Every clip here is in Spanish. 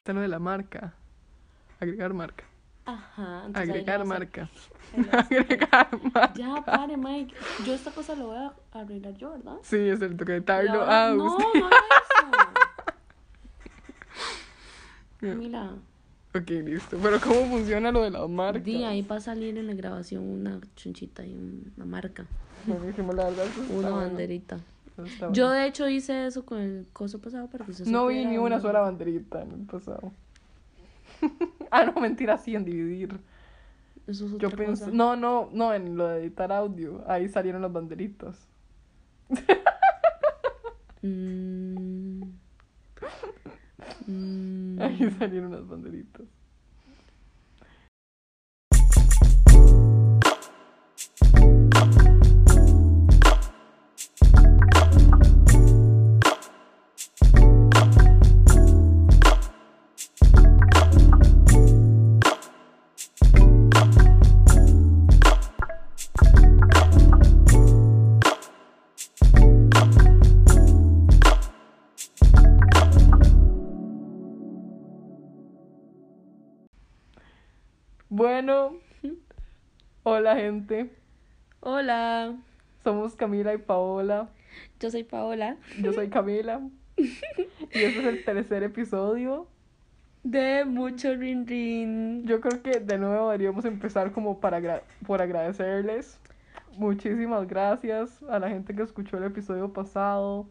Está lo de la marca. Agregar marca. Ajá. Agregar lo marca. lo Agregar marca. Ya, pare, Mike. Yo esta cosa lo voy a arreglar yo, ¿verdad? Sí, es el toque de Ah, no, sí. no Ya. eso. Mira, Ok, listo. Pero ¿cómo funciona lo de las marcas? di, ahí va a salir en la grabación una chunchita y una marca, Buenísimo, la verdad. una banderita. Eso está bueno. Yo de hecho hice eso con el coso pasado para que No vi ni una sola banderita en el pasado. ah, no, mentira, sí, en dividir. Eso es Yo otra pensé, cosa. no, no, no, en lo de editar audio, ahí salieron las banderitas. Mm. Mm. Ahí salieron las banderitas. Bueno, hola gente, Hola, somos Camila y Paola. yo soy Paola Yo soy Camila. y este es el tercer episodio. de Mucho Rin Rin. Yo creo que de nuevo deberíamos empezar como para agra- por agradecerles. Muchísimas gracias a la gente que escuchó el episodio pasado,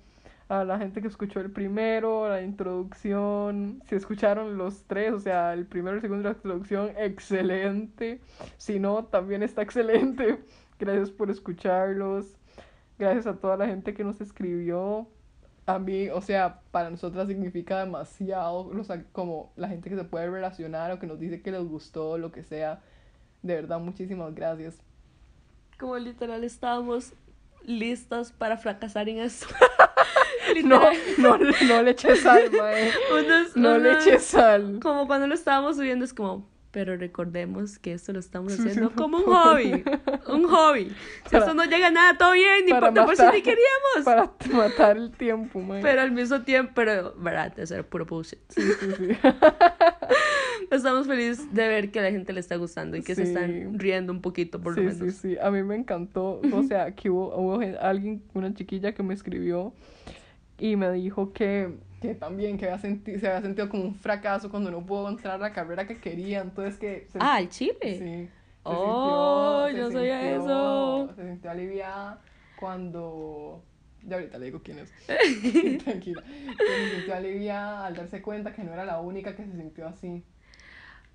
a la gente que escuchó el primero, la introducción. Si escucharon los tres, o sea, el primero, el segundo y la introducción, excelente. Si no, también está excelente. Gracias por escucharlos. Gracias a toda la gente que nos escribió. A mí, o sea, para nosotras significa demasiado, o sea, como la gente que se puede relacionar o que nos dice que les gustó, lo que sea. De verdad, muchísimas gracias. Como literal estábamos listas para fracasar en esto. No, no, no le eches sal, mae. unos- No le unos- eches sal. Como cuando lo estábamos subiendo es como, pero recordemos que esto lo estamos Sí, sí, haciendo como un hobby, un hobby. Si Para- esto no llega a nada, todo bien, ni importa por si ni queríamos. Para matar el tiempo, mae. Pero al mismo tiempo, pero, verdad, era puro bullshit. Sí, sí, sí. Estamos felices de ver que a la gente le está gustando y que se Sí. están riendo un poquito, por lo Sí, menos. sí, sí. A mí me encantó. O sea, que hubo, hubo alguien, una chiquilla que me escribió y me dijo que, que también que había senti- se había sentido como un fracaso cuando no pudo entrar a la carrera que quería. Entonces que... se- Ah, el chile. Sí. se Oh, sintió- yo se sabía sintió- eso. Se sintió aliviada cuando... Ya ahorita le digo quién es. Tranquila. Se sintió aliviada al darse cuenta que no era la única que se sintió así.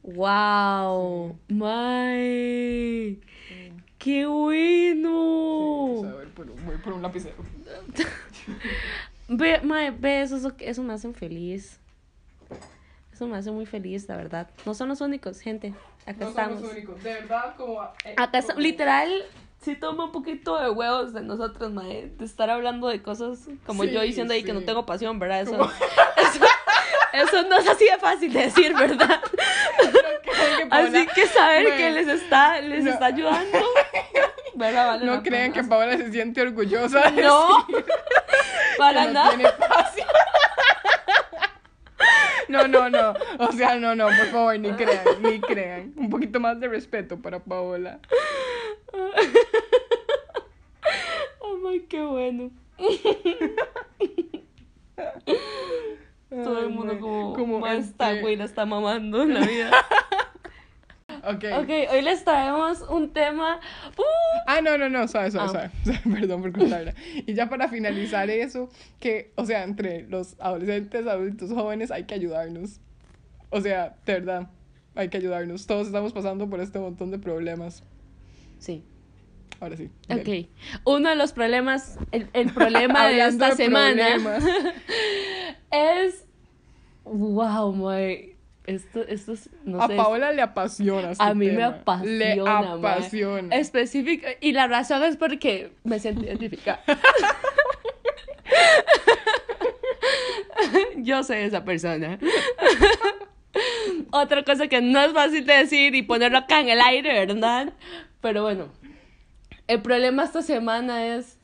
Wow, my, qué bueno. Sí, a ver, voy por un lapicero. Ve, mae, ve, eso, eso, eso me hace feliz. Eso me hace muy feliz, la verdad. No son los únicos, gente. Acá No estamos. somos los únicos. De verdad, como... eh, Acá como- literal, sí toma un poquito de huevos de nosotros, mae, de estar hablando de cosas como Sí, yo diciendo ahí que no tengo pasión, ¿verdad? Eso, eso, eso no es así de fácil de decir, ¿verdad? que Así que saber que les está, les no. está ayudando, ¿verdad? Vale No crean que. Paola se siente orgullosa de No, decir para que no nada. tiene. No, no, no. O sea, no, no, por favor, ni crean, ni crean. Un poquito más de respeto para Paola. Oh, my, qué bueno. Todo el mundo como, Como "Ma, esta este- güey la está mamando en la vida. Ok. ok, hoy les traemos un tema. ¡Uh! Ah, no, no, no, suave, suave, Ah. suave. Perdón por contarla. Y ya para finalizar eso, que, o sea, entre los adolescentes, adultos, jóvenes, hay que ayudarnos. O sea, de verdad, hay que ayudarnos. Todos estamos pasando por este montón de problemas. Sí. Ahora sí. Ok. Uno de los problemas, el, el problema de esta de semana es. Wow, my. Esto, esto es. No a sé. Paola le apasiona. este A mí me apasiona. Le apasiona. Específica. Y la razón es porque me siento identificada. Yo soy esa persona. Otra cosa que no es fácil de decir y ponerlo acá en el aire, ¿verdad? Pero bueno, el problema esta semana es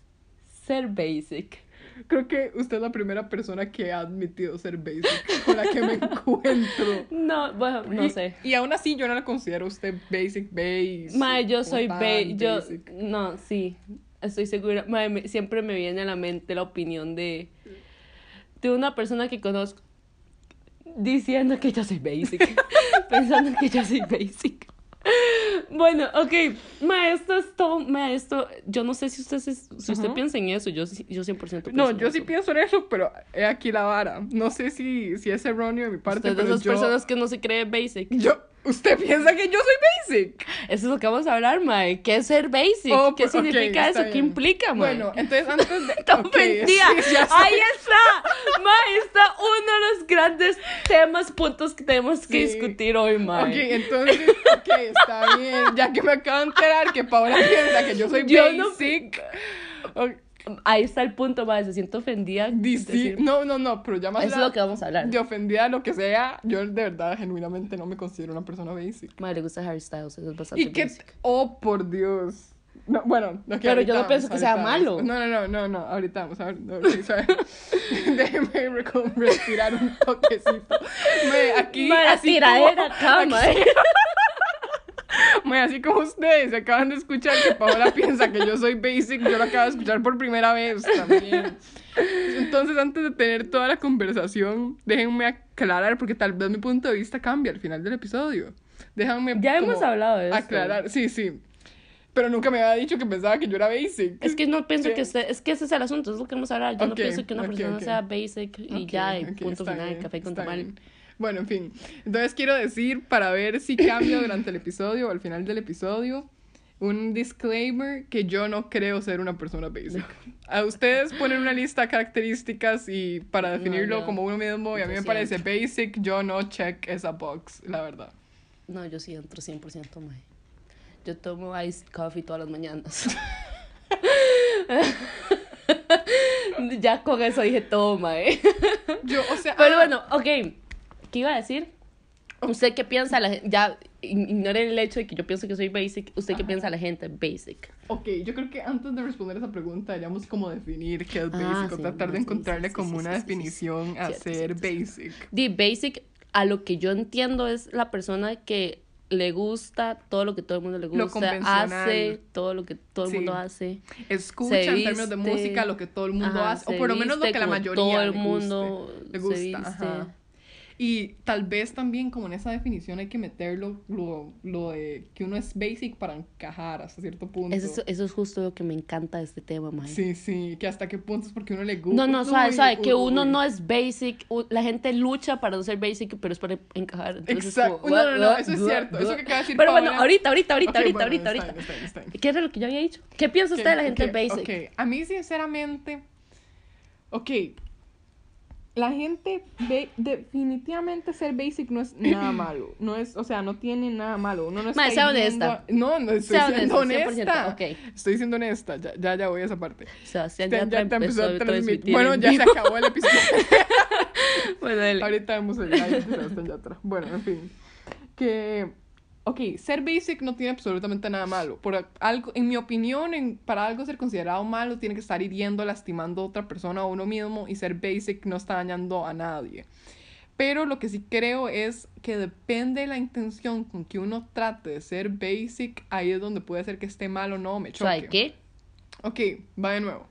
ser basic. Creo que usted es la primera persona que ha admitido ser basic con la que me encuentro. No, bueno, no Y- sé. Y aún así yo no la considero usted basic base. Mae, yo soy ba yo basic. no, sí. Estoy segura. Mae, me- siempre me viene a la mente la opinión de de una persona que conozco diciendo que yo soy basic, pensando que yo soy basic. Bueno, ok, ma, esto es todo, ma, esto, yo no sé si usted, si usted Ajá. piensa en eso, yo, sí- yo 100% pienso No, en yo sí eso. pienso en eso, pero he aquí la vara. No sé si, si es erróneo de mi parte, Usted es de pero esas yo... personas que no se cree basic. yo... ¿Usted piensa que yo soy basic? Eso es lo que vamos a hablar, mae. ¿Qué es ser basic? Oh, ¿Qué significa está eso? ¿Qué implica, mae? Bueno, entonces antes de... Sí, sé. Ahí está. Ma, está uno de los grandes temas, puntos que tenemos que Sí. discutir hoy, ma. Ok, entonces, ok, está bien. Ya que me acabo de enterar que Paola piensa que yo soy Yo no- basic. Ahí está el punto, ma. Se siente ofendida. decir- no, no, no, pero ya más Eso es lo que vamos a hablar. de ofendida lo que sea, yo de verdad, genuinamente no me considero una persona basic. Ma, le gusta Harry Styles, eso es bastante Y que, basic. oh, por Dios. No, bueno, ok, Pero yo no pienso que sea malo. vamos. No, no, no, no, no, ahorita vamos a ver. No. Déjeme re- respirar un toquecito. Me, aquí, Ma, la así tiradera como, acá, ma. me, así como ustedes acaban de escuchar que Paola piensa que yo soy basic, yo lo acabo de escuchar por primera vez también. Entonces, antes de tener toda la conversación, déjenme aclarar, porque tal vez mi punto de vista cambie al final del episodio. Déjenme Ya hemos hablado de esto. Aclarar, sí, sí. Pero nunca me había dicho que pensaba que yo era basic. Es que no pienso que usted, es que ese es el asunto, es lo que vamos a hablar. Yo no pienso que una persona sea basic y ya, punto final, bien, café con tamal. bien. Bueno, en fin. Entonces quiero decir, para ver si cambia durante el episodio o al final del episodio, un disclaimer que yo no creo ser una persona basic. A ustedes ponen una lista de características y para No, definirlo yo- como uno mismo, y a mí yo me parece basic, yo no check esa box, la verdad. No, yo sí entro 100%, mae. Yo tomo iced coffee todas las mañanas. ya con eso dije todo, mae. Yo, o sea... Pero ah, bueno, ok. ¿Qué iba a decir? ¿Usted qué piensa? La gente, ya ig- ignoren el hecho de que yo pienso que soy basic. ¿Usted qué Ajá. piensa la gente basic? Ok, yo creo que antes de responder esa pregunta deberíamos como definir qué es Ah, basic o sí, tratar no, de encontrarle sí, como sí, una sí, sí, sí. definición a Cierto, ser cierto, basic. The basic, a lo que yo entiendo, es la persona que le gusta todo lo que todo el mundo le Lo gusta, hace todo lo que todo el Sí. mundo hace. Escucha Se en términos de viste, música lo que todo el mundo Ajá, hace, o por lo menos lo viste que la mayoría todo el le mundo guste, le se gusta. viste. ajá. Y tal vez también como en esa definición hay que meterlo lo, lo de que uno es basic para encajar hasta cierto punto. Eso, es- eso es justo lo que me encanta de este tema, mae. Sí, sí, que hasta qué punto es porque uno le gusta. No, no, sabe, Uy, sabe, que uno no es basic, la gente lucha para no ser basic, pero es para encajar. Entonces Exacto. como, No, no, no, "What, eso es cierto, eso what". que acaba de decir Pero bueno, ahorita, ahorita, ahorita, ahorita, bueno, ahorita, está ahorita. bien, está bien, está bien. ¿Qué era lo que yo había dicho? ¿Qué piensa usted de la gente basic? ok. A mí, sinceramente, ok. La gente, ve, definitivamente ser basic no es nada malo. No es, o sea, no tiene nada malo. Uno no está sea honesta. No, no estoy Sea siendo honesto, 100%, honesta. Estoy siendo honesta. Ya, ya, ya voy a esa parte. Ya, ya, ya te empezó a transmitir. Bueno, en ya se acabó el episodio. Bueno, dele. Ahorita vemos el live. Bueno, en fin. Que. Ok, ser basic no tiene absolutamente nada malo. Por algo, en mi opinión, en- para algo ser considerado malo, tiene que estar hiriendo, lastimando a otra persona o a uno mismo. Y ser basic no está dañando a nadie. Pero lo que sí creo es que depende de la intención con que uno trate de ser basic, ahí es donde puede ser que esté mal o no, me choque. ¿Sabe qué? Ok, va de nuevo.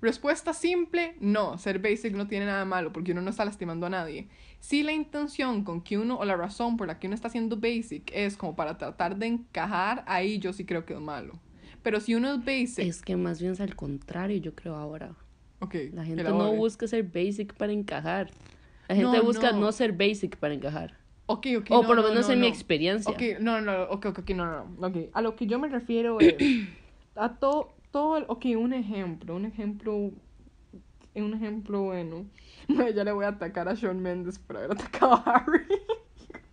Respuesta simple, no, ser basic no tiene nada malo porque uno no está lastimando a nadie. Si la intención con que uno, o la razón por la que uno está haciendo basic es como para tratar de encajar, ahí yo sí creo que es malo. Pero si uno es basic, Es que más bien es al contrario, yo creo ahora. ok, La gente no busca ser basic para encajar. La gente No, busca no. no. ser basic para encajar. Ok, ok, o no, por lo no, menos no, en mi experiencia. Ok, no, no, ok, ok, no, no, no, ok. A lo que yo me refiero es a todo, todo, ok, un ejemplo, un ejemplo, un ejemplo bueno. Ya le voy a atacar a Shawn Mendes por haber atacado a Harry.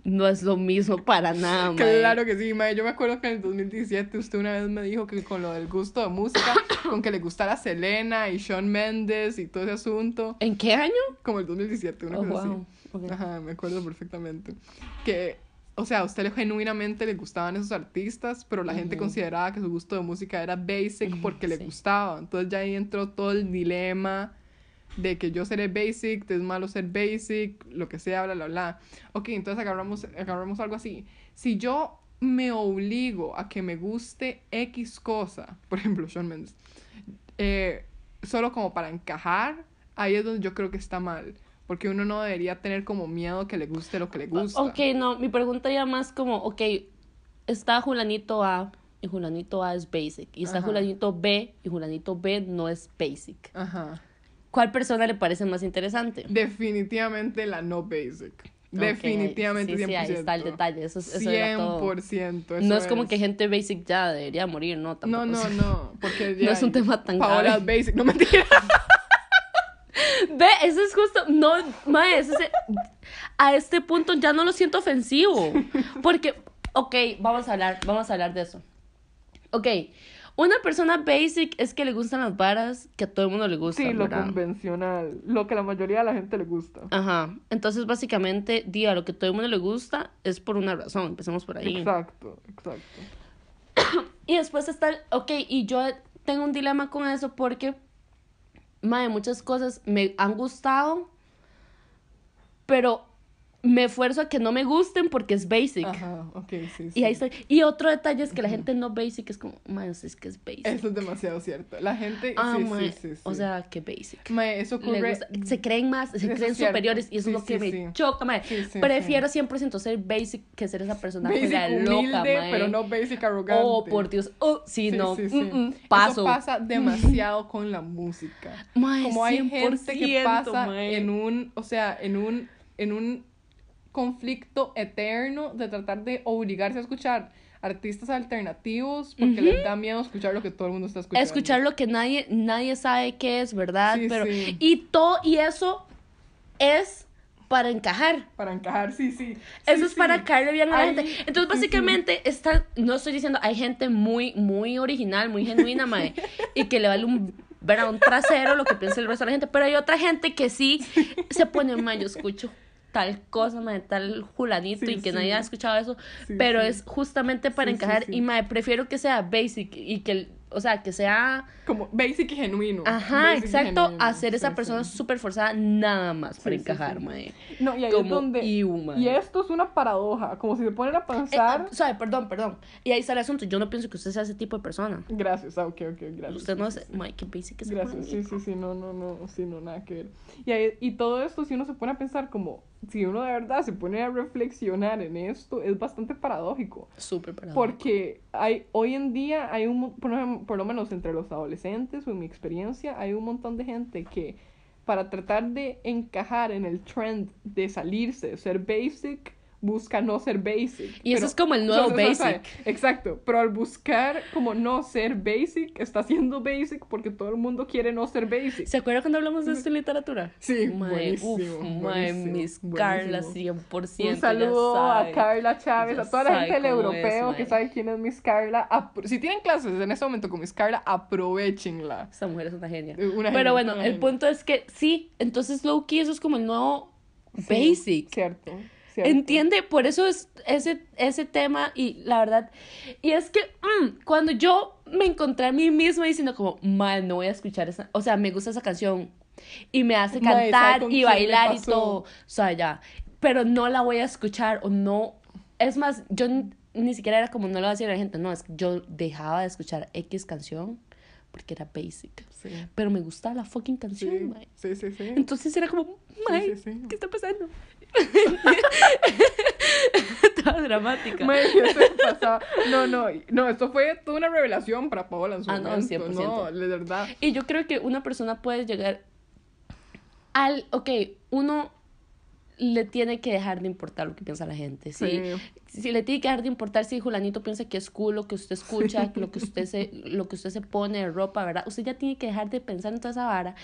No es lo mismo para nada, mae. Claro que sí, mae. Yo me acuerdo que en el 2017 usted una vez me dijo que con lo del gusto de música, con que le gustara Selena y Shawn Mendes y todo ese asunto, ¿En qué año? como el 2017, una Oh, cosa wow. Así. Ajá, me acuerdo perfectamente. Que, o sea, a usted genuinamente le gustaban esos artistas, pero la gente Ujú. consideraba que su gusto de música era basic porque le gustaba. Entonces ya ahí entró todo el dilema de que yo seré basic, es malo ser basic, lo que sea, bla, bla, bla. Ok, entonces agarramos, agarramos algo así. Si yo me obligo a que me guste X cosa, por ejemplo, Shawn Mendes, eh, solo como para encajar, ahí es donde yo creo que está mal. Porque uno no debería tener como miedo que le guste lo que le gusta. Ok, no, mi pregunta ya más como, ok, está Julanito A y Julanito A es basic. Y está Ajá. Julanito B y Julanito B no es basic. Ajá. ¿Cuál persona le parece más interesante? Definitivamente la no basic. Definitivamente sí, 100%. sí, ahí está el detalle. Eso, es- eso era todo. 100%. No eso es como que gente basic ya debería morir, no, tampoco. No, no, no. Porque No es un tema tan Paola grave. es basic. No mentira. Ve, eso es justo. No, mae, ese es- a este punto ya no lo siento ofensivo. Porque, ok, vamos a hablar, vamos a hablar de eso. Ok, una persona basic es que le gustan las varas que a todo el mundo le gusta. Sí, lo ¿verdad? convencional. Lo que la mayoría de la gente le gusta. Ajá. Entonces, básicamente, di, a lo que todo el mundo le gusta es por una razón. Empecemos por ahí. Exacto, exacto. Y después está, el- ok, y yo tengo un dilema con eso porque, madre, muchas cosas me han gustado, pero me esfuerzo a que no me gusten porque es basic. Ajá, ok, sí, sí. Y ahí está. Y otro detalle es que la gente no basic es como, madre, es que es basic. Eso es demasiado cierto. La gente. ah, sí, mae, sí, sí, sí. O sea, que basic. Mae, eso ocurre. se creen más, se Eso creen superiores y eso Sí, es lo que me choca, mae. Prefiero 100% ser basic que ser esa persona Basic juega humilde, loca, mae. pero no basic arrogante. Oh, por Dios. Oh, sí, no. mm, mm, Eso paso. pasa demasiado con la música. Mae, Como hay gente que 100%, pasa mae. en un, o sea, en un, en un conflicto eterno de tratar de obligarse a escuchar artistas alternativos porque les da miedo escuchar lo que todo el mundo está escuchando. escuchar lo que nadie, nadie sabe qué es, ¿verdad? Sí, Pero, sí. y todo, y eso es para encajar. Para encajar, sí, sí. Eso Sí, es para caerle bien a la gente. Entonces, básicamente, está, no estoy diciendo, hay gente muy, muy original, muy genuina, mae, y que le vale un, ver a un trasero lo que piensa el resto de la gente, pero hay otra gente que sí se pone, mae, yo escucho tal cosa, mae, tal julanito Sí, y que sí. nadie ha escuchado eso, Sí, pero es justamente para encajar y, mae, prefiero que sea basic y que, el- o sea, que sea... Como basic y genuino. Ajá, Basic exacto, genuino. hacer esa Sí, persona sí. súper forzada nada más para Sí, encajar, mae. No, y ahí es Como donde. Iu, mae. y esto es una paradoja. Como si se ponen a Eh, pensar. ah, sabe, perdón, perdón. Y ahí está el asunto. Yo no pienso que usted sea ese tipo de persona. Gracias, ah, ok, ok, gracias. Usted no es. Mike, qué basic es Gracias, sí, sí, sí, no, no, no, sí, no, nada que ver. Y, ahí- y todo esto, si uno se pone a pensar como, si uno de verdad se pone a reflexionar en esto, es bastante paradójico. Súper parado. Porque hay, hoy en día hay un, por, por lo menos entre los adolescentes o en mi experiencia, hay un montón de gente que para tratar de encajar en el trend de salirse, de ser basic, busca no ser basic. Y eso es como el nuevo o sea, o sea, basic. Exacto, pero al buscar como no ser basic, está siendo basic porque todo el mundo quiere no ser basic. ¿Se acuerda cuando hablamos de esto en literatura? Sí, Mae, buenísimo, uf, buenísimo, Miss buenísimo. Carla 100%. Un saludo a. Carla Chávez, Ya a toda la gente del es, europeo mae. que sabe quién es Miss Carla. apro- Si tienen clases en este momento con Miss Carla, aprovechenla. Esta mujer es una genia. Una Pero genia, bueno, el genia. punto es que sí, entonces low-key eso es como el nuevo Sí, basic. Cierto, cierto. ¿Entiende? Por eso es ese, ese tema y la verdad, y es que mm, cuando yo me encontré a mí misma diciendo como, mal, no voy a escuchar esa, o sea, me gusta esa canción y me hace Mae, ¿sabe cantar y bailar y todo, o sea, ya, pero no la voy a escuchar o no, es más, yo ni siquiera era como no le voy a decir a la gente, no, es que yo dejaba de escuchar X canción porque era basic, Sí, pero me gustaba la fucking sí, canción, mae. sí, sí, sí. Entonces era como, mae, sí, sí. ¿qué está pasando? Toda dramática. No, no, no, esto fue toda una revelación para Paola en su Ah, no, momento. 100%. No, de verdad. Y yo creo que una persona puede llegar al, ok, uno le tiene que dejar de importar lo que piensa la gente, ¿sí? Sí. Si le tiene que dejar de importar si Julanito piensa que es cool lo que usted escucha, lo que usted se, lo que usted se pone de ropa, ¿verdad? Usted ya tiene que dejar de pensar en toda esa vara.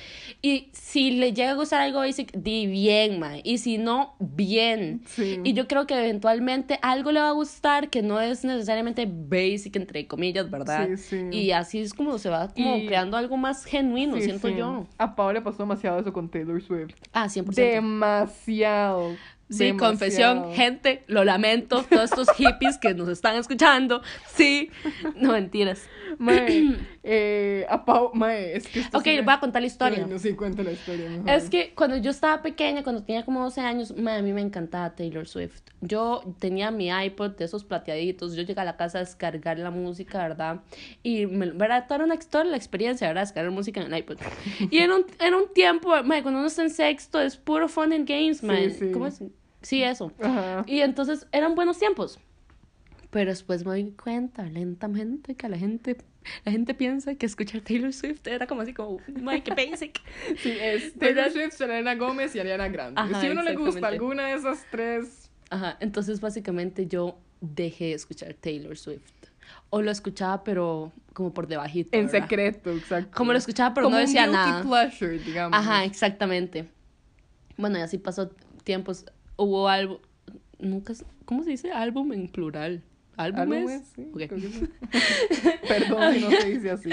Y si le llega a gustar algo basic, di bien, mae. Y si no, bien. Sí. Y yo creo que eventualmente algo le va a gustar que no es necesariamente basic, entre comillas, ¿verdad? Sí, sí. Y así es como se va como Y- creando algo más genuino, siento yo. A Paola le pasó demasiado eso con Taylor Swift. Ah, 100%. Demasiado. Sí, Demasiado. confesión, gente, lo lamento, todos estos hippies que nos están escuchando, sí, no mentiras. Mae, eh, a Pau, mae, es que Ok, sí voy a contar la historia. Bueno, sí, cuenta la historia. mejor. Es que cuando yo estaba pequeña, cuando tenía como 12 años, ma, a mí me encantaba Taylor Swift. Yo tenía mi iPod de esos plateaditos, yo llegué a la casa a descargar la música, ¿verdad? Y, me, ¿verdad? Toda era una toda la experiencia, ¿verdad? Descargar música en el iPod. Y en un, en un tiempo, ma, cuando uno está en sexto, es puro fun and games, ma. sí. ¿Cómo es? Sí, eso. Ajá. Y entonces eran buenos tiempos. Pero después me doy cuenta lentamente que la gente, la gente piensa que escuchar Taylor Swift era como así como, my, qué basic. Sí, es Taylor ¿Verdad? Swift, Selena Gómez y Ariana Grande. Ajá, si a uno le gusta alguna de esas tres, Ajá, entonces básicamente yo dejé de escuchar Taylor Swift. O lo escuchaba, pero como por debajito. en ¿verdad? secreto, exacto. Como lo escuchaba, pero Como no un decía guilty nada. pleasure, digamos. Ajá, exactamente. Bueno, y así pasó tiempos. Hubo álbum. Nunca. ¿Cómo se dice? Álbum en plural. ¿Álbumes? Álbumes, sí. Perdón si no se dice así.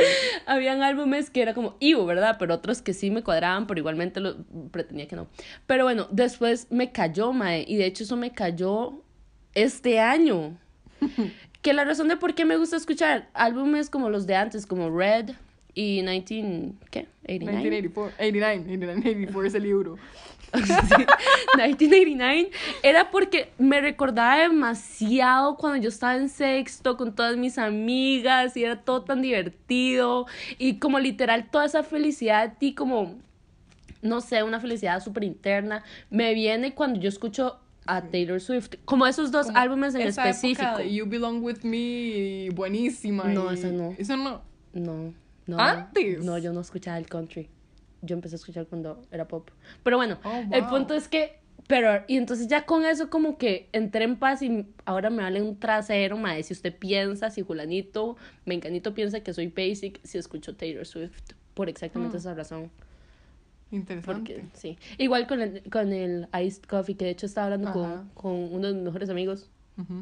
Habían álbumes que era como Ivo, ¿verdad? Pero otros que sí me cuadraban, pero igualmente lo pretendía que no. Pero bueno, después me cayó, Mae. Y de hecho, eso me cayó este año. que la razón de por qué me gusta escuchar álbumes como los de antes, como Red y 19. ¿Qué? 89. 1984, 89, 89, 84 es el libro. Sí, 1989 era porque me recordaba demasiado cuando yo estaba en sexto con todas mis amigas y era todo tan divertido y como literal toda esa felicidad y como no sé, una felicidad súper interna me viene cuando yo escucho a Taylor Swift, como esos dos Como álbumes en esa época específico. de You Belong With Me, buenísima. No, y- esa no. Eso no. No, no. ¿Antes? No, yo no escuchaba el country. Yo empecé a escuchar cuando era pop. Pero bueno, Oh, el punto es que. Pero, y entonces ya con eso como que entré en paz y ahora me vale un trasero, mae. Si usted piensa, si Julanito, Menganito piensa que soy basic, si escucho Taylor Swift. Por exactamente Mm. esa razón. Interesante. Porque, sí. Igual con el, con el iced coffee, que de hecho estaba hablando con, con uno de mis mejores amigos. Ujú.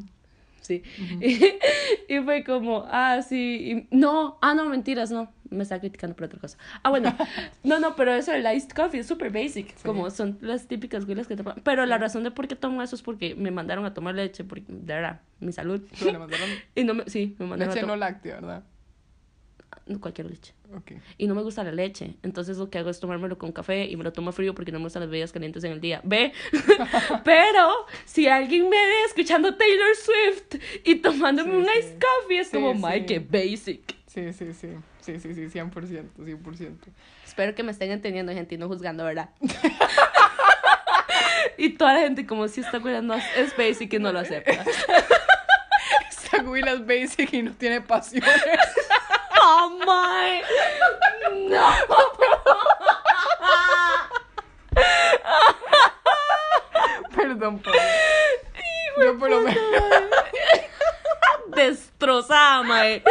Sí. y, fue como, ah, sí. y- no, ah, no, mentiras, no. Me está criticando por otra cosa. Ah, bueno. no, no, pero eso del iced coffee es súper basic. Sí. Como son las típicas güilas que te ponen. Pero la razón de por qué tomo eso es porque me mandaron a tomar leche, porque, de verdad, mi salud. Pero le mandaron y no me, sí, me mandaron leche a no láctea, ¿verdad? Cualquier leche. Ok. Y no me gusta la leche. Entonces lo que hago es tomármelo con café y me lo tomo frío porque no me gustan las bebidas calientes en el día. ¿Ve? Pero si alguien me ve escuchando Taylor Swift y tomándome Sí, un sí. iced coffee, es Sí, como, sí. my, qué basic. Sí, sí, sí. Sí, sí, sí, 100%, 100%. Espero que me estén entendiendo, gente, y no juzgando, ¿verdad? y toda la gente, como si güey no es- basic y no lo acepta. Esta güila es basic y no tiene pasiones. ¡Oh, my! ¡No! Perdón, Pablo. Yo por lo menos. Destrozada, mae.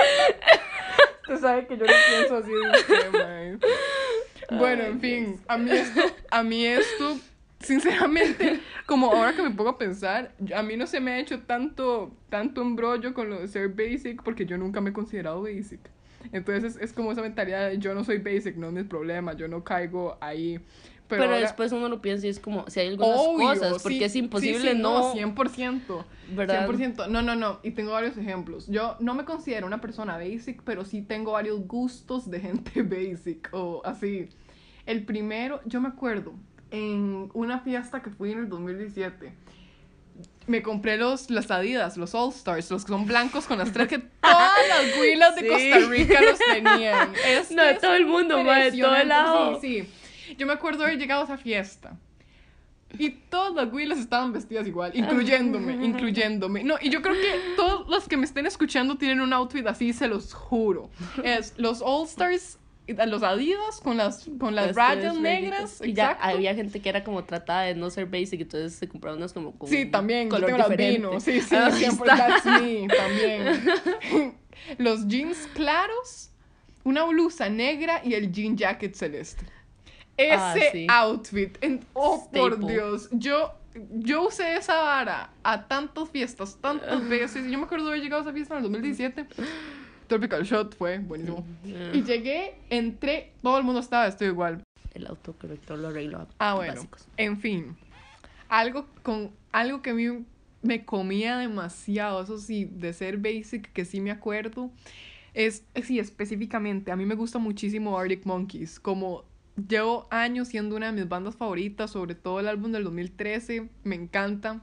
Usted sabe que yo no pienso así de usted, mae. Bueno, en fin, a mí esto, a mí esto, sinceramente, como ahora que me pongo a pensar, a mí no se me ha hecho tanto, tanto embrollo con lo de ser basic porque yo nunca me he considerado basic. Entonces es, como esa mentalidad de yo no soy basic, no es mi problema, yo no caigo ahí. Pero, Pero, ahora- después uno lo piensa y es como, si hay algunas Obvio, cosas, porque sí, es imposible sí, sí, no... 100%. ¿Verdad? 100%. No, no, no. Y tengo varios ejemplos. Yo no me considero una persona basic, pero sí tengo varios gustos de gente basic o así. El primero, yo me acuerdo, en una fiesta que fui en el 2017, me compré los, las Adidas, los All Stars, los que son blancos con las tres que todas las huilas de Sí. Costa Rica los tenían. Este No, de todo el mundo, ma, de todo lado. Sí, sí. Yo me acuerdo haber llegado a esa fiesta. Y todas las güilas estaban vestidas igual, incluyéndome, incluyéndome. No, y yo creo que todos los que me estén escuchando tienen un outfit así, se los juro. Es los All Stars, los Adidas con las, con las, rayas negras. Y ya exacto. había gente que era como tratada de no ser basic, entonces se compraban unas como con Sí, también. Yo color tengo las diferente. vino. Sí, sí, Ah, siempre. está. That's me, también. Los jeans claros, una blusa negra y el jean jacket celeste. Ese Ah, sí. outfit. en- oh, por. Dios. Yo, yo usé esa vara a tantas fiestas, tantas veces. Yo me acuerdo de haber llegado a esa fiesta en el 2017. Tropical Shot fue buenísimo. Y llegué, entré, todo el mundo estaba vestido igual. El autocorrector lo arregló. Ah, bueno. Básicos. En fin. algo con algo que a mí me comía demasiado, eso sí, de ser basic, que sí me acuerdo, es, sí, específicamente, a mí me gusta muchísimo Arctic Monkeys, como llevo años siendo una de mis bandas favoritas, sobre todo el álbum del 2013, me encanta.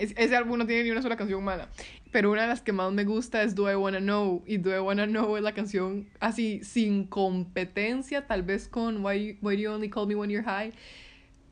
Es- ese álbum no tiene ni una sola canción mala, pero una de las que más me gusta es Do I Wanna Know, y Do I Wanna Know es la canción así, sin competencia, tal vez con Why, Why Do You Only Call Me When You're High,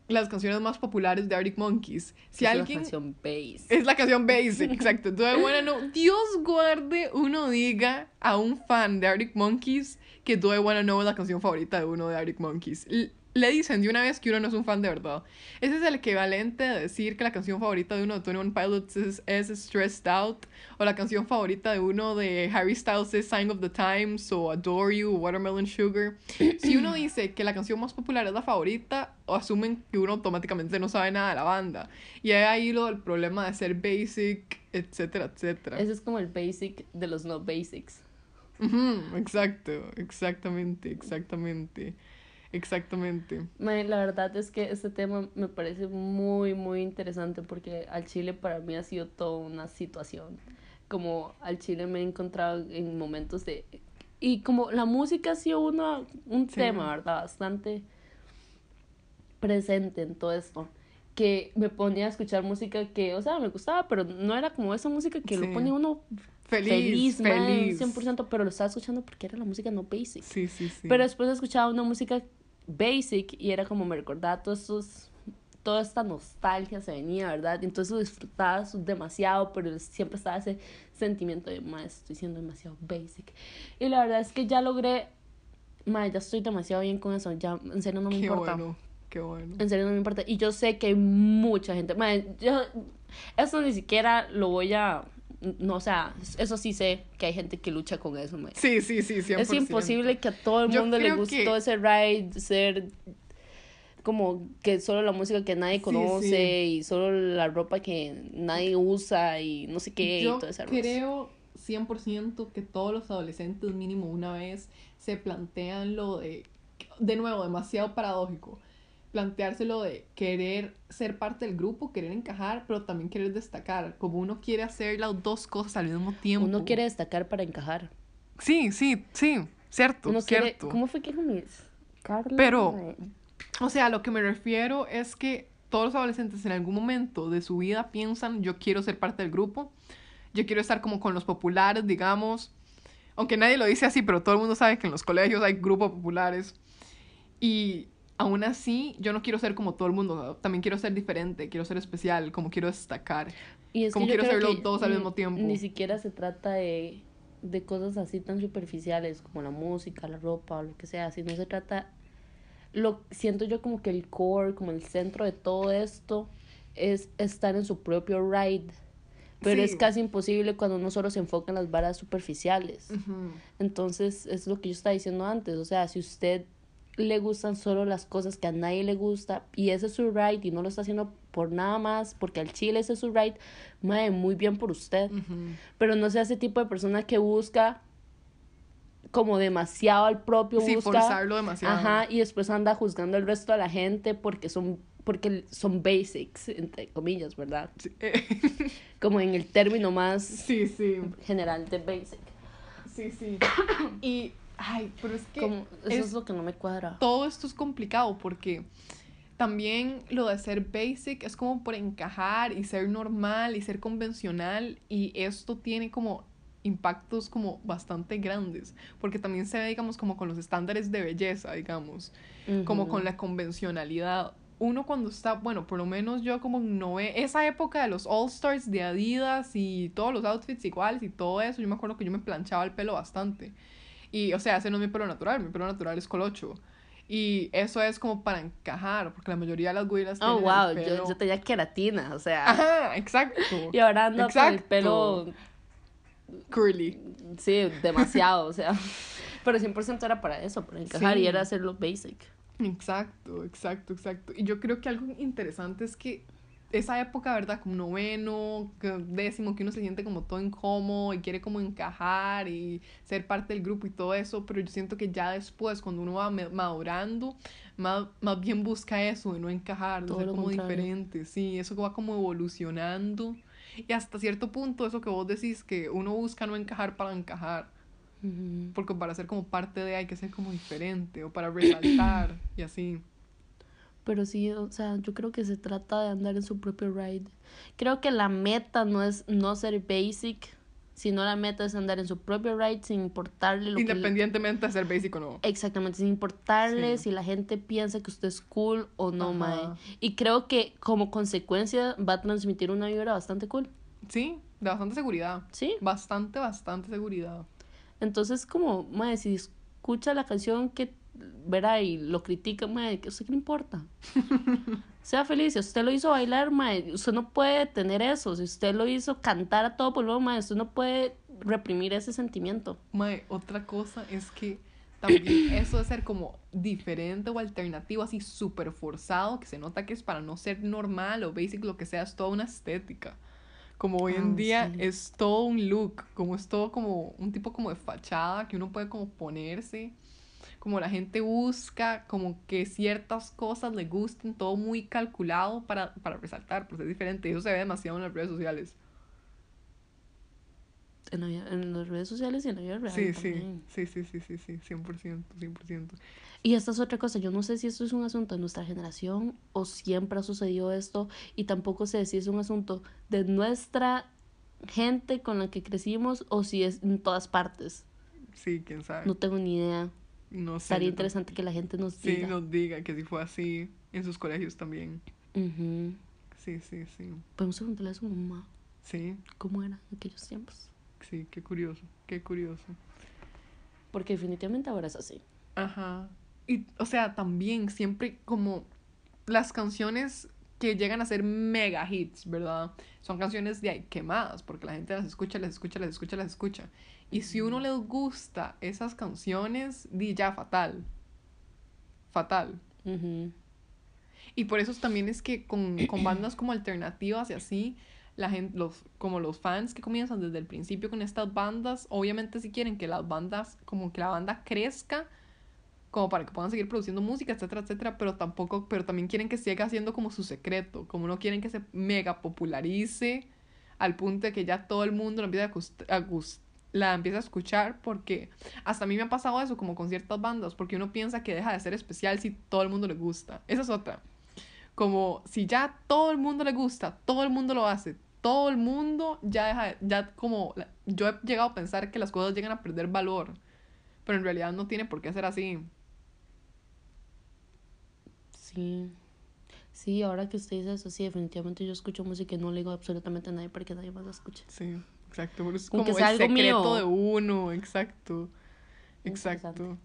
las canciones más populares de Arctic Monkeys. Si es alguien... la canción bass. Es la canción Basic, exacto. Do I Wanna Know. Dios guarde uno diga a un fan de Arctic Monkeys que Do I Wanna Know es la canción favorita de uno de Arctic Monkeys. L- le dicen de una vez que uno no es un fan de verdad. Ese es el equivalente de decir que la canción favorita de uno de 21 Pilots es, es Stressed Out, o la canción favorita de uno de Harry Styles es Sign of the Times, o Adore You, o Watermelon Sugar. Si uno dice que la canción más popular es la favorita, o asumen que uno automáticamente no sabe nada de la banda. Y hay ahí lo del problema de ser basic, etcétera, etcétera. Ese es como el basic de los no basics. Exacto, exactamente, exactamente. Exactamente. La verdad es que este tema me parece muy, muy interesante porque al Chile para mí ha sido toda una situación. Como al Chile me he encontrado en momentos de... Y como la música ha sido una, un Sí. tema, ¿verdad? Bastante presente en todo esto. Que me ponía a escuchar música que, o sea, me gustaba, pero no era como esa música que Sí. lo ponía uno Feliz, feliz, mae, feliz. 100%, pero lo estaba escuchando porque era la música no basic. Sí, sí, sí. Pero después escuchaba una música basic y era como me recordaba todos estos, toda esta nostalgia se venía, ¿verdad? Y Entonces lo disfrutabas demasiado, pero siempre estaba ese sentimiento de, ma, estoy siendo demasiado basic. Y la verdad es que ya logré, ma, ya estoy demasiado bien con eso, ya en serio no me qué importa. bueno, qué bueno. En serio no me importa. Y yo sé que hay mucha gente, ma, yo, eso ni siquiera lo voy a, no, o sea, eso sí sé que hay gente que lucha con eso. Sí, sí, sí, 100%. Es imposible que a todo el mundo le guste que- todo ese ride, ser como que solo la música que nadie conoce sí. y solo la ropa que nadie usa y no sé qué Yo y todo ese creo 100% que todos los adolescentes mínimo una vez se plantean lo de, de nuevo, demasiado paradójico, planteárselo de querer ser parte del grupo, querer encajar, pero también querer destacar, como uno quiere hacer las dos cosas al mismo tiempo. Uno quiere destacar para encajar. Sí, sí, sí, cierto, Uno quiere, cierto. ¿cómo fue que mis Carla? Pero-? O sea, lo que me refiero es que todos los adolescentes en algún momento de su vida piensan, yo quiero ser parte del grupo, yo quiero estar como con los populares, digamos, aunque nadie lo dice así, pero todo el mundo sabe que en los colegios hay grupos populares. Y aún así, yo no quiero ser como todo el mundo, ¿no? también quiero ser diferente, quiero ser especial, como quiero destacar. Y es como que quiero ser los dos al mismo tiempo. Ni siquiera se trata de, de cosas así tan superficiales como la música, la ropa o lo que sea, sino se trata, lo siento yo como que el core, como el centro de todo esto es estar en su propio ride. Pero Sí. es casi imposible cuando uno solo se enfoca en las varas superficiales. Entonces, es lo que yo estaba diciendo antes. O sea, si usted le gustan solo las cosas que a nadie le gusta y ese es su right y no lo está haciendo por nada más, porque al chile ese es su right, madre, muy bien por usted. Pero no sea ese tipo de persona que busca como demasiado al propio Sí, busca. forzarlo demasiado. Ajá, y después anda juzgando al resto de la gente porque son porque son basics, entre comillas, ¿verdad? Sí, eh, Como en el término más sí, sí, general de basic. sí, sí. Y, ay, pero es que... Como, eso es- es lo que no me cuadra. todo esto es complicado porque también lo de ser basic es como por encajar y ser normal y ser convencional y esto tiene como impactos como bastante grandes porque también se ve digamos como con los estándares de belleza digamos como con la convencionalidad. Uno cuando está bueno por lo menos yo como no ve esa época de los All Stars de Adidas y todos los outfits iguales y todo eso yo me acuerdo que yo me planchaba el pelo bastante y, o sea, ese no es mi pelo natural, mi pelo natural es colocho. Y eso es como para encajar, porque la mayoría de las güiras Oh, tienen wow, el pelo... yo, yo tenía queratina, o sea. Ajá, exacto. Y ahora ando con el pelo, Curly. sí, demasiado, o sea. Pero 100% era para eso, para encajar Sí. y era hacerlo basic. Exacto, exacto, exacto. Y yo creo que algo interesante es que esa época, ¿verdad? Como noveno, décimo, que uno se siente como todo incómodo y quiere como encajar y ser parte del grupo y todo eso, pero yo siento que ya después, cuando uno va madurando, más, más bien busca eso, de no encajar, de ser como contrario. diferente, sí, eso va como evolucionando. Y hasta cierto punto, eso que vos decís, que uno busca no encajar para encajar, porque para ser como parte de hay que ser como diferente o para resaltar y así. Pero sí, o sea, yo creo que se trata de andar en su propio ride. Creo que la meta no es no ser basic, sino la meta es andar en su propio ride sin importarle lo que... Independientemente de ser basic o no. Exactamente, sin importarle Sí. si la gente piensa que usted es cool o no, Ajá. mae. Y creo que como consecuencia va a transmitir una vibra bastante cool. Sí, de bastante seguridad. ¿Sí? Bastante, bastante seguridad. Entonces, como, mae, si escucha la canción que verá y lo critica, mae, ¿a usted qué le importa? sea feliz, si usted lo hizo bailar, mae, usted no puede tener eso. Si usted lo hizo cantar a todo pulmón, mae, usted no puede reprimir ese sentimiento. Mae, otra cosa es que también eso de ser como diferente o alternativo, así súper forzado, que se nota que es para no ser normal o basic, lo que sea, es toda una estética. Como hoy en día sí. es todo un look, como es todo como un tipo como de fachada que uno puede como ponerse. Como la gente busca, como que ciertas cosas le gusten, todo muy calculado para, para resaltar, pues es diferente. Eso se ve demasiado en las redes sociales. En, la en las redes sociales y en la vida real. Sí, sí, también. sí, sí, sí, sí, sí, 100%, 100%. Y esta es otra cosa, yo no sé si esto es un asunto de nuestra generación o siempre ha sucedido esto y tampoco sé si es un asunto de nuestra gente con la que crecimos o si es en todas partes. Sí, quién sabe. No tengo ni idea. No sé. Estaría interesante que la gente nos. Sí, diga. nos diga que si fue así en sus colegios también. Ujú. Sí, sí, sí. Podemos preguntarle a su mamá Sí, cómo era en aquellos tiempos. sí, qué curioso, qué curioso. Porque definitivamente ahora es así. Ajá. Y, o sea, también siempre como las canciones que llegan a ser mega hits, ¿verdad? Son canciones de ahí quemadas, porque la gente las escucha, las escucha, las escucha, las escucha. Y si uno les gusta esas canciones, di ya fatal. Fatal. Ujú. Y por eso también es que con, con bandas como alternativas y así, la gente, los, como los fans que comienzan desde el principio con estas bandas, obviamente si quieren que las bandas, como que la banda crezca, como para que puedan seguir produciendo música, etcétera, etcétera, pero tampoco, pero también quieren que siga siendo como su secreto, como no quieren que se mega popularice al punto de que ya todo el mundo la empieza a, la empieza a escuchar, porque hasta a mí me ha pasado eso como con ciertas bandas, porque uno piensa que deja de ser especial si todo el mundo le gusta. Esa es otra. Como si ya todo el mundo le gusta, todo el mundo lo hace, todo el mundo ya deja, de- ya como, yo he llegado a pensar que las cosas llegan a perder valor, pero en realidad no tiene por qué ser así. Sí. Sí, ahora que usted dice eso, sí, definitivamente yo escucho música y no le digo absolutamente a nadie para que nadie más la escuche. Sí, exacto. pero es Como el secreto mío. de uno, exacto. Exacto.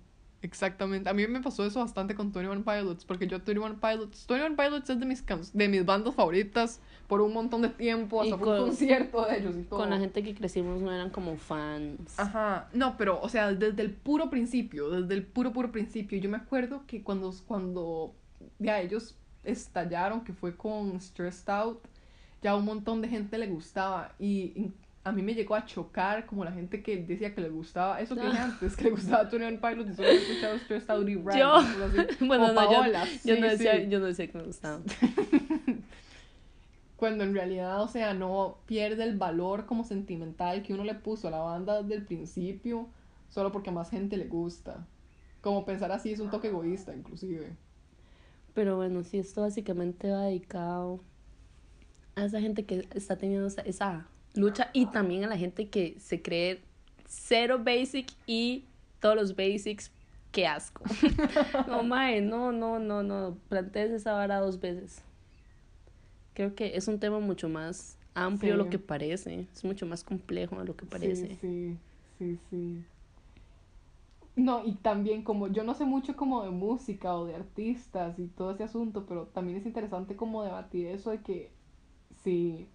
Exactamente. A mí me pasó eso bastante con Tony One Pilots, porque yo Tony One Pilots, Tony One Pilots es de mis can- de mis bandas favoritas por un montón de tiempo, Y hasta fue un con- concierto de ellos y todo. Con la gente que crecimos no eran como fans. Ajá, no, pero, o sea, desde el puro principio, desde el puro, puro principio, yo me acuerdo que cuando, cuando ya ellos estallaron, que fue con Stressed Out, ya un montón de gente le gustaba y, y a mí me llegó a chocar como la gente que decía que le gustaba, eso que dije antes, que le gustaba Tony One Pilot y solo había escuchado Stressed Out y Ride, Yo- así, Bueno, no, yo, Paola, yo sí, no decía, sí. yo no decía que me gustaba. Cuando en realidad, o sea, no pierde el valor como sentimental que uno le puso a la banda desde el principio, solo porque a más gente le gusta. Como pensar así es un toque egoísta, inclusive. Pero bueno, sí, esto básicamente va dedicado a esa gente que está teniendo esa, esa lucha y también a la gente que se cree cero basic y todos los basics, qué asco. no, mae, no, no, no, no, plantees esa vara dos veces. Creo que es un tema mucho más amplio de Sí. lo que parece, es mucho más complejo de lo que parece. Sí, sí, sí, sí. No, y también como yo no sé mucho como de música o de artistas y todo ese asunto, pero también es interesante como debatir eso de que si,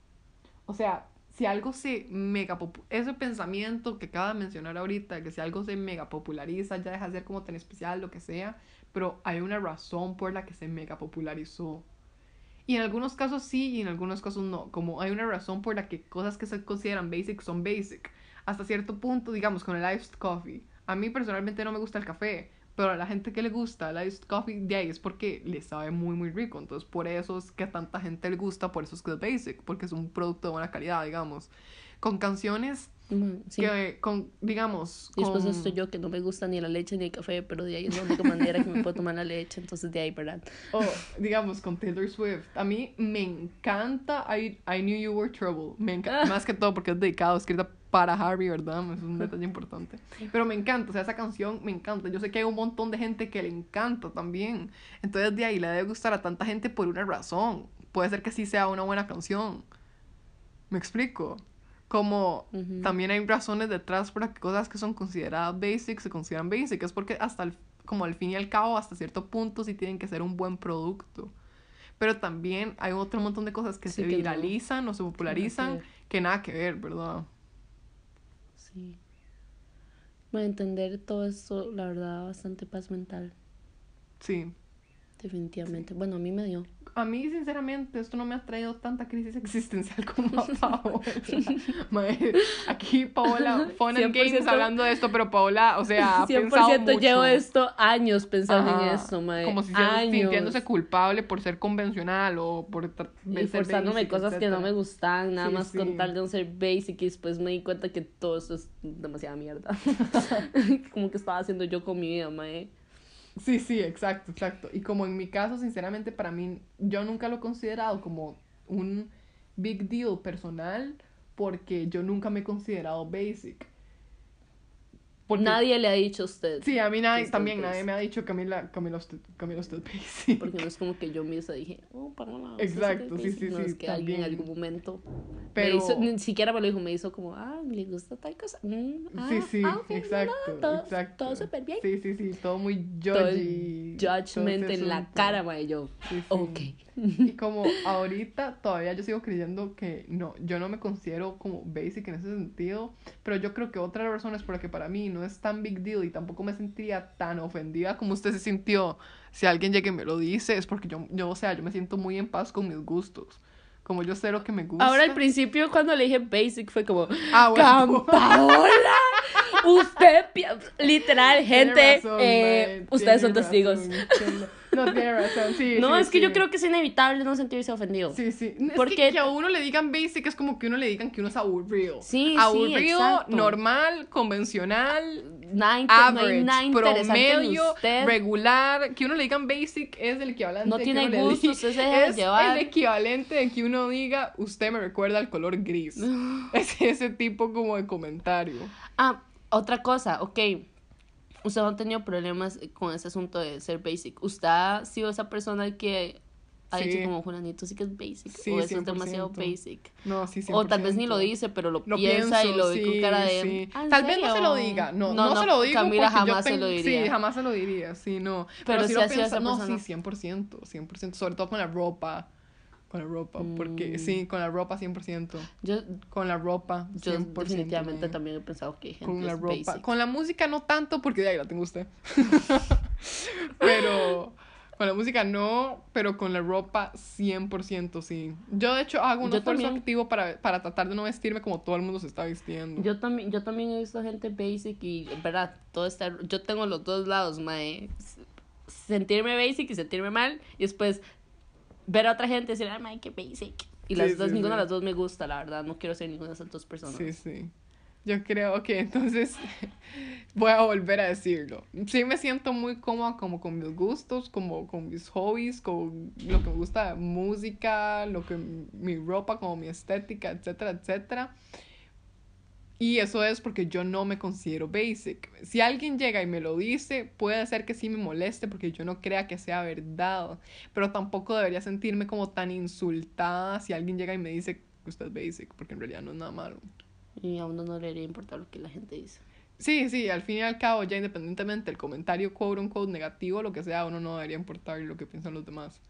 o sea, si algo se mega ese pensamiento que acaba de mencionar ahorita, que si algo se mega populariza, ya deja de ser como tan especial, lo que sea, pero hay una razón por la que se mega popularizó. Y en algunos casos sí y en algunos casos no. Como hay una razón por la que cosas que se consideran basic son basic. Hasta cierto punto, digamos, con el iced coffee. A mí personalmente no me gusta el café, pero a la gente que le gusta el iced coffee de ahí es porque le sabe muy, muy rico. Entonces, por eso es que a tanta gente le gusta, por eso es que es basic, porque es un producto de buena calidad, digamos. Con canciones sí. que, con, digamos, Y después con- estoy yo que no me gusta ni la leche ni el café, pero de ahí es la única manera que me puedo tomar la leche, entonces de ahí, ¿verdad? O, digamos, con Taylor Swift. A mí me encanta I, I Knew You Were Trouble. Me enca- Ah. Más que todo porque es dedicado, escrita para Harry, ¿verdad? Es un detalle importante. Pero me encanta, o sea, esa canción me encanta. Yo sé que hay un montón de gente que le encanta también. Entonces de ahí le debe gustar a tanta gente por una razón. Puede ser que sí sea una buena canción. ¿Me explico? Como Ujú. también hay razones detrás por las que cosas que son consideradas basic se consideran basic. Es porque hasta el, como al fin y al cabo, hasta cierto punto sí tienen que ser un buen producto. Pero también hay otro montón de cosas que Sí, se que no. viralizan o se popularizan ver. que nada que ver, ¿verdad? Sí. Bueno, entender todo esto, la verdad, bastante paz mental, Sí. definitivamente. Bueno, a mí me dio. A mí, sinceramente, esto no me ha traído tanta crisis existencial como a Paola. Aquí Paola, Fun and Games 100% hablando de esto, pero Paola, o sea, ha 100% pensado mucho. llevo esto años pensando Ajá, en esto, mae. Como si años. sintiéndose culpable por ser convencional o por Y forzándome basic, cosas que no me gustan, nada Sí, más sí. con tal de no ser basic y después me di cuenta que todo esto es demasiada mierda. Como que estaba haciendo yo con mi vida, mae. Sí, sí, exacto, exacto. Y como en mi caso, sinceramente, para mí, yo nunca lo he considerado como un big deal personal porque yo nunca me he considerado basic. Porque- Nadie le ha dicho a usted. Sí, a mí nadie, también nadie me ha dicho Camila, Camila, usted, Camila, usted basic. Porque no es como que yo misma dije, oh, para nada. Exacto, sí, sí, no, sí, es que alguien en algún momento Pero- me hizo, ni siquiera me lo dijo, me hizo como, ah, le gusta tal cosa. mm, ah, sí, sí, ah, ok, no, exacto, no, todo, exacto. Todo súper bien. Sí, sí, sí, todo muy Todo judgy. todo judgment ese en la cara, mae. Yo, Sí, sí. ok. Y como ahorita todavía yo sigo creyendo que no, yo no me considero como basic en ese sentido, pero yo creo que otra de las razones por la que para mí no es tan big deal y tampoco me sentiría tan ofendida como usted se sintió si alguien llega y me lo dice, es porque yo, yo o sea, yo me siento muy en paz con mis gustos. Como yo sé lo que me gusta. Ahora al principio cuando le dije basic fue como, Ah, bueno. Campaola, usted, literal, gente, razón, eh, ustedes son testigos. razón, No, tiene razón, sí. No, sí, es que yo sí. creo que es inevitable no sentirse ofendido. Sí, sí. Es Porque- que, que a uno le digan basic es como que uno le digan que uno es aburrido. Sí, sí, Aburrido, exacto. normal, convencional, Nada, average, nada promedio, usted. regular. Que uno le digan basic es el equivalente. No tiene que uno le gusto, diga- usted se deja Es llevar. el equivalente de que uno diga, usted me recuerda al color gris. es ese tipo como de comentario. Ah, otra cosa, ok. Usted no ha tenido problemas con ese asunto de ser basic. Usted ha sido esa persona que ha Sí. dicho como Juanito sí que es basic. Sí, o eso es 100%. demasiado basic. No, sí, O tal vez ni lo 100%. dice, pero lo, Lo piensa y lo ve con cara de. "¿Ah, Tal vez no se serio?". lo diga, no, no, se lo digo Camila porque yo jamás se lo diría. Sí, jamás se lo diría, sí, no. Pero Pero, sí lo piensa, no, sí, 100%, 100%, sobre todo con la ropa, con la ropa, porque Mm. sí, con la ropa 100%, Yo, con la ropa 100%. yo definitivamente también he pensado que hay gente Con la ropa, basic. con la música no tanto porque de ahí la tengo usted. pero con la música no, pero con la ropa 100% sí. Yo de hecho hago un Yo esfuerzo también. activo para, para tratar de no vestirme como todo el mundo se está vistiendo. Yo también, yo también he visto gente basic y, en verdad, todo está... Yo tengo los dos lados, mae. Sentirme basic y sentirme mal. Y después ver a otra gente y decir, ay, mae, qué basic. Y las Sí, dos, sí, ninguna de las dos me gusta, la verdad. No quiero ser ninguna de esas dos personas. Sí, sí. Yo creo que entonces voy a volver a decirlo. Sí me siento muy cómoda como con mis gustos, como con mis hobbies, con lo que me gusta, música, lo que mi ropa, como mi estética, etcétera, etcétera. Y eso es porque yo no me considero basic. Si alguien llega y me lo dice, puede ser que sí me moleste porque yo no crea que sea verdad. Pero tampoco debería sentirme como tan insultada si alguien llega y me dice que usted es basic, porque en realidad no es nada malo. Y a uno no le debería importar lo que la gente dice. Sí, sí, al fin y al cabo, ya independientemente del comentario quote unquote negativo, lo que sea, a uno no debería importar lo que piensan los demás.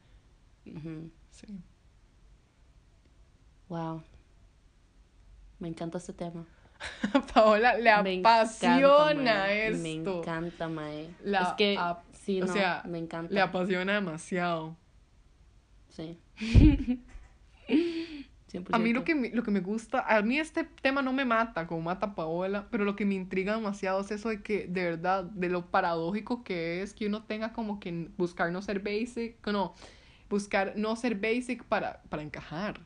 Ujú. Sí. Wow. Me encanta este tema. Paola le Me apasiona encanta, esto. Me encanta, mae. La es que, sí, o no, sea, me encanta. Le apasiona demasiado. Sí. 100%. A mí lo que, me- lo que me gusta, a mí este tema no me mata como mata a Paola, pero lo que me intriga demasiado es eso de que, de verdad, de lo paradójico que es que uno tenga como que buscar no ser basic, no, buscar no ser basic para, para encajar.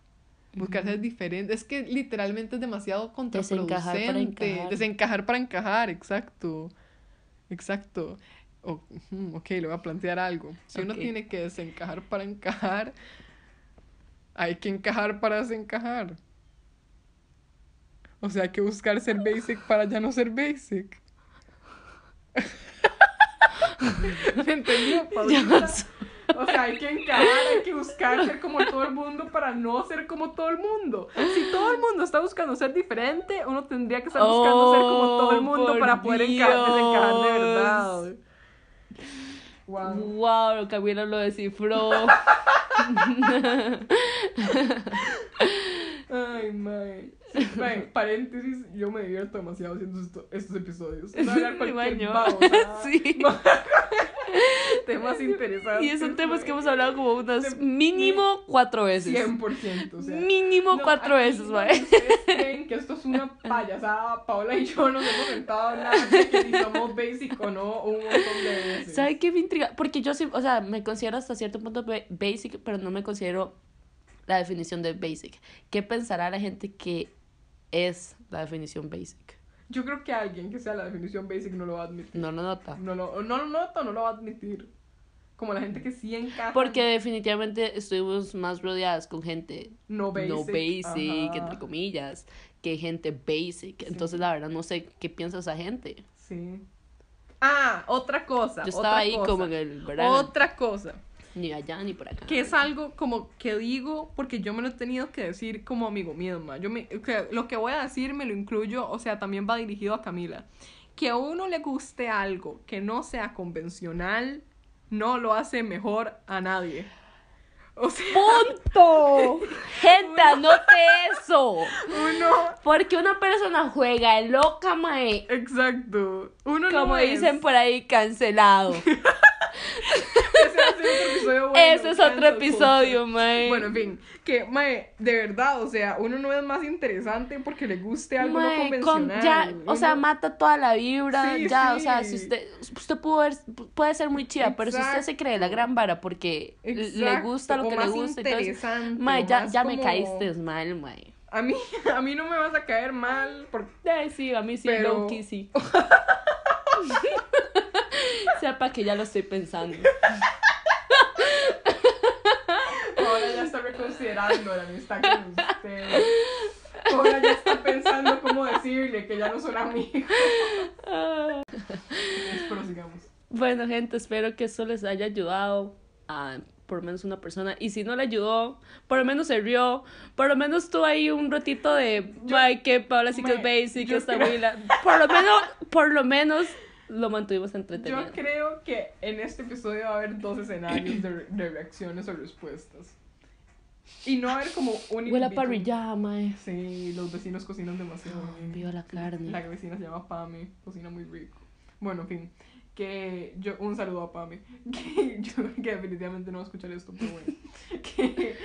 Buscar ser diferente. Es que literalmente es demasiado contraproducente. Desencajar para encajar. Desencajar para encajar, exacto. Exacto. O- ok, le voy a plantear algo. Si uno tiene que desencajar para encajar, hay que encajar para desencajar. O sea, hay que buscar ser basic para ya no ser basic. ¿Me entendió, sé. O sea, hay que encajar, hay que buscar ser como todo el mundo para no ser como todo el mundo. Si todo el mundo está buscando ser diferente, uno tendría que estar buscando ser como todo el Oh, mundo para poder enca- desencajar de verdad. Wow. Wow, Camila lo descifró. Ay, mae. Mae, paréntesis, yo me divierto demasiado haciendo esto- estos episodios. A hablar cualquier. Sí. Temas interesantes. Y son temas que hemos hablado como unas mínimo cuatro veces. 100%, o sea. Mínimo No, cuatro veces, donde mae. Ustedes creen que esto es una payasada. Paola y yo nos hemos sentado a hablar de que si somos basic o no un montón de veces. ¿Sabe qué me intriga? Porque yo sí, o sea, me considero hasta cierto punto ba- basic, pero no me considero la definición de basic. ¿Qué pensará la gente que es la definición basic? Yo creo que alguien que sea la definición basic no lo va a admitir. No lo nota. No lo, no lo nota, no lo va a admitir. Como la gente que sí encaja. Porque definitivamente estuvimos más rodeadas con gente no basic. no basic, entre comillas, que gente basic. Entonces, la verdad, no sé qué piensa esa gente. Sí. Ah, otra cosa. Yo estaba otra ahí cosa. como en el verano. Otra cosa. Ni allá ni por acá. Que es algo como que digo porque yo me lo he tenido que decir como amigo misma. Yo me, que lo que voy a decir me lo incluyo, o sea, también va dirigido a Camila. Que a uno le guste algo que no sea convencional, no lo hace mejor a nadie. O sea, ¡Punto! Gente, anote eso. uno. Porque una persona juega loca, mae. Exacto. Uno no Como es- dicen por ahí, cancelado. Ese ser otro episodio bueno, Ese es otro episodio, mae. Bueno, en fin, que, mae, de verdad, o sea, uno no es más interesante porque le guste algo no con- convencional. o sea, mata toda la vibra, Sí, ya, o sea, si usted, usted pudo ver- puede ser muy chida, pero si usted se cree la gran vara porque le gusta lo o que le gusta mae, o ya, ya me caíste mal, mae. A mí, a mí no me vas a caer mal porque Ay, sí, a mí sí, Pero- low-key, sí. Sepa que ya lo estoy pensando. ahora ya está reconsiderando la amistad con usted. Ahora ya está pensando cómo decirle que ya no son amigos. Entonces, prosigamos. Bueno, gente, espero que esto les haya ayudado a por lo menos una persona. Y si no le ayudó, por lo menos se rió. Por lo menos tuvo ahí un ratito de, ay, que Paula sí que es basic, yo está muy la-". Por lo menos, por lo menos lo mantuvimos entretenido. Yo creo que en este episodio va a haber dos escenarios de, de reacciones o respuestas. Y no va a haber como un Huele a parrillada, mae. Sí, los vecinos cocinan demasiado bien. Viva la carne. La vecina se llama Pame, cocina muy rico. Bueno, en fin, que yo, un saludo a Pame, que yo que definitivamente no va a escuchar esto, pero bueno, que,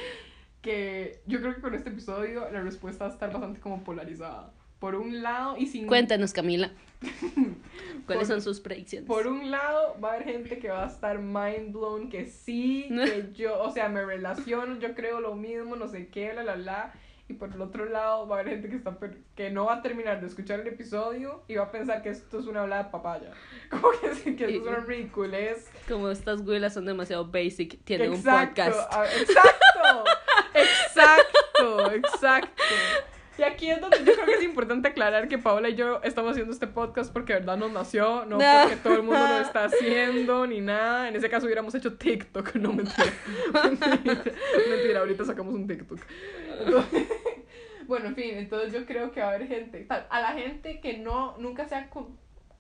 que yo creo que con este episodio la respuesta va a estar bastante como polarizada. Por un lado, y sin... Cuéntanos, Camila. ¿Cuáles Por- son sus predicciones? Por un lado, va a haber gente que va a estar mind blown, que sí, que yo, o sea, me relaciono, yo creo lo mismo, no sé qué, la, la, la. Y por el otro lado, va a haber gente que, está que no va a terminar de escuchar el episodio y va a pensar que esto es una hablada de papaya. Como que, que esto es una ridiculez. Como estas güelas son demasiado basic, tienen un podcast. a- exacto, exacto, exacto. Y aquí es donde yo creo que es importante aclarar que Paola y yo estamos haciendo este podcast porque de verdad nos nació, no porque todo el mundo lo está haciendo ni nada. En ese caso hubiéramos hecho TikTok, no mentira. mentira, mentira, ahorita sacamos un TikTok. Entonces, bueno, en fin, entonces yo creo que va a haber gente, a la gente que no, nunca sea, co-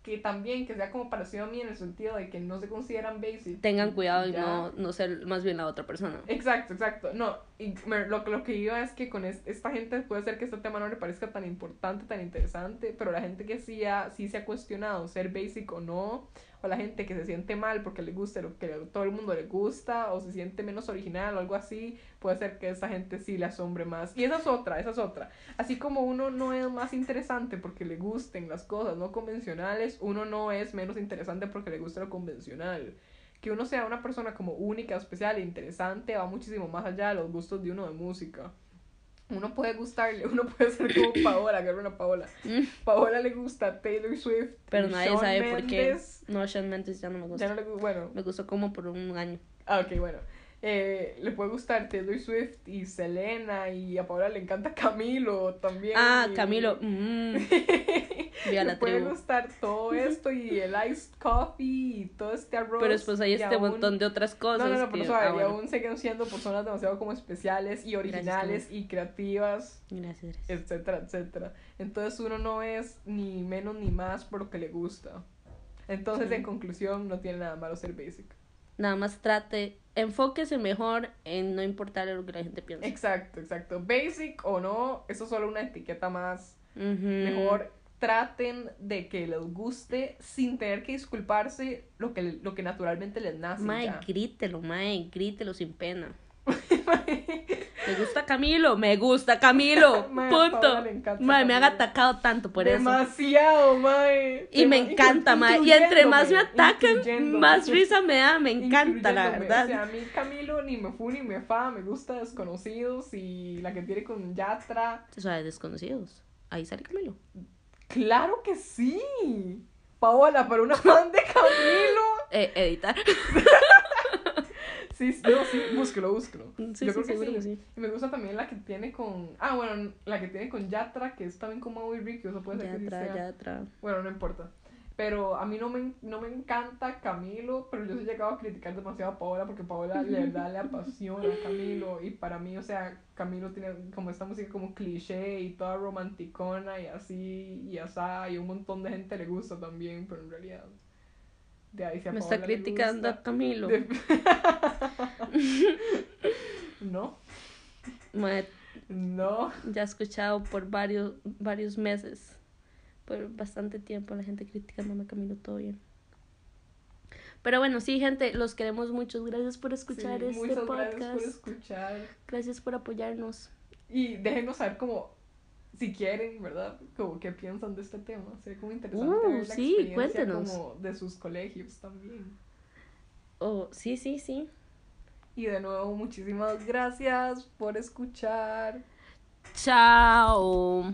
que también, que sea como parecido a mí en el sentido de que no se consideran basic. Tengan cuidado y no, no ser más bien la otra persona. Exacto, exacto. No, y me- lo, lo que iba es que con es- esta gente puede ser que este tema no le parezca tan importante, tan interesante, pero la gente que sí, ha- sí se ha cuestionado ser basic o no, o la gente que se siente mal porque le gusta lo que todo el mundo le gusta, o se siente menos original o algo así, puede ser que esa gente sí le asombre más. Y esa es otra, esa es otra. Así como uno no es más interesante porque le gusten las cosas no convencionales, uno no es menos interesante porque le gusta lo convencional que uno sea una persona como única, especial e interesante va muchísimo más allá de los gustos de uno de música. Uno puede gustarle, uno puede ser como Paola, agarra una Paola. Paola le gusta Taylor Swift. Pero nadie Shawn sabe por qué. No, Shawn Mendes ya no me gusta. Ya no le bueno, Me gustó como por un año. ah, ok, bueno. Eh, le puede gustar Taylor Swift y Selena y a Paola le encanta Camilo también. Ah, y- Camilo. mm, le la puede tribu. gustar todo esto y el iced coffee y todo este arroz. Pero después hay este aún- montón de otras cosas. No, no, no, pero que- ah, bueno. aún siguen siendo personas demasiado como especiales y originales y creativas, Gracias, gracias. etcétera, etcétera. Entonces uno no es ni menos ni más por lo que le gusta. Entonces, Sí. en conclusión, no tiene nada malo ser basic. Nada más trate, enfóquese mejor en no importarle lo que la gente piensa. Exacto, exacto. Basic o no, eso es solo una etiqueta más. Mejor traten de que les guste sin tener que disculparse lo que, lo que naturalmente les nace. Mae, grítelo, mae, grítelo sin pena. ¿Me gusta Camilo? Me gusta Camilo. Punto. Mae, me han atacado tanto por eso. Demasiado, mae. Y me encanta, mae. Y entre más me atacan, más risa me da. Me encanta, la verdad. O sea, a mí Camilo ni me fu ni me fa, me gusta Desconocidos y la que tiene con Yatra. O sea, desconocidos. Ahí sale Camilo. ¡Claro que sí! Paola, para una fan de Camilo. Eh, editar. Sí, sí, no, sí, búsquelo, búsquelo. Sí, Yo sí, creo que sí. que sí. Y me gusta también la que tiene con. Ah, bueno, la que tiene con Yatra, que es también con Mau y Ricky, eso puede ser Ya que sí sea. ya atrás. Bueno, no importa. Pero a mí no me, no me encanta Camilo, pero yo sí he llegado a criticar demasiado a Paola porque Paola de verdad le apasiona a Camilo. Y para mí, o sea, Camilo tiene como esta música como cliché y toda romanticona y así y asá. Y un montón de gente le gusta también, pero en realidad. De ahí Me está criticando a Camilo. de- no, no. ya he escuchado por varios, varios meses, por bastante tiempo, la gente criticándome a Camilo, todo bien. Pero bueno, sí, gente, los queremos mucho. Gracias por escuchar Sí, este podcast. gracias por escuchar. Gracias por apoyarnos. Y déjenos saber como, si quieren, ¿verdad? Como qué piensan de este tema. Sería como interesante Uh, ver la sí, experiencia cuéntenos. como de sus colegios también. Oh, sí, sí, sí. Y de nuevo, muchísimas gracias por escuchar. Chao.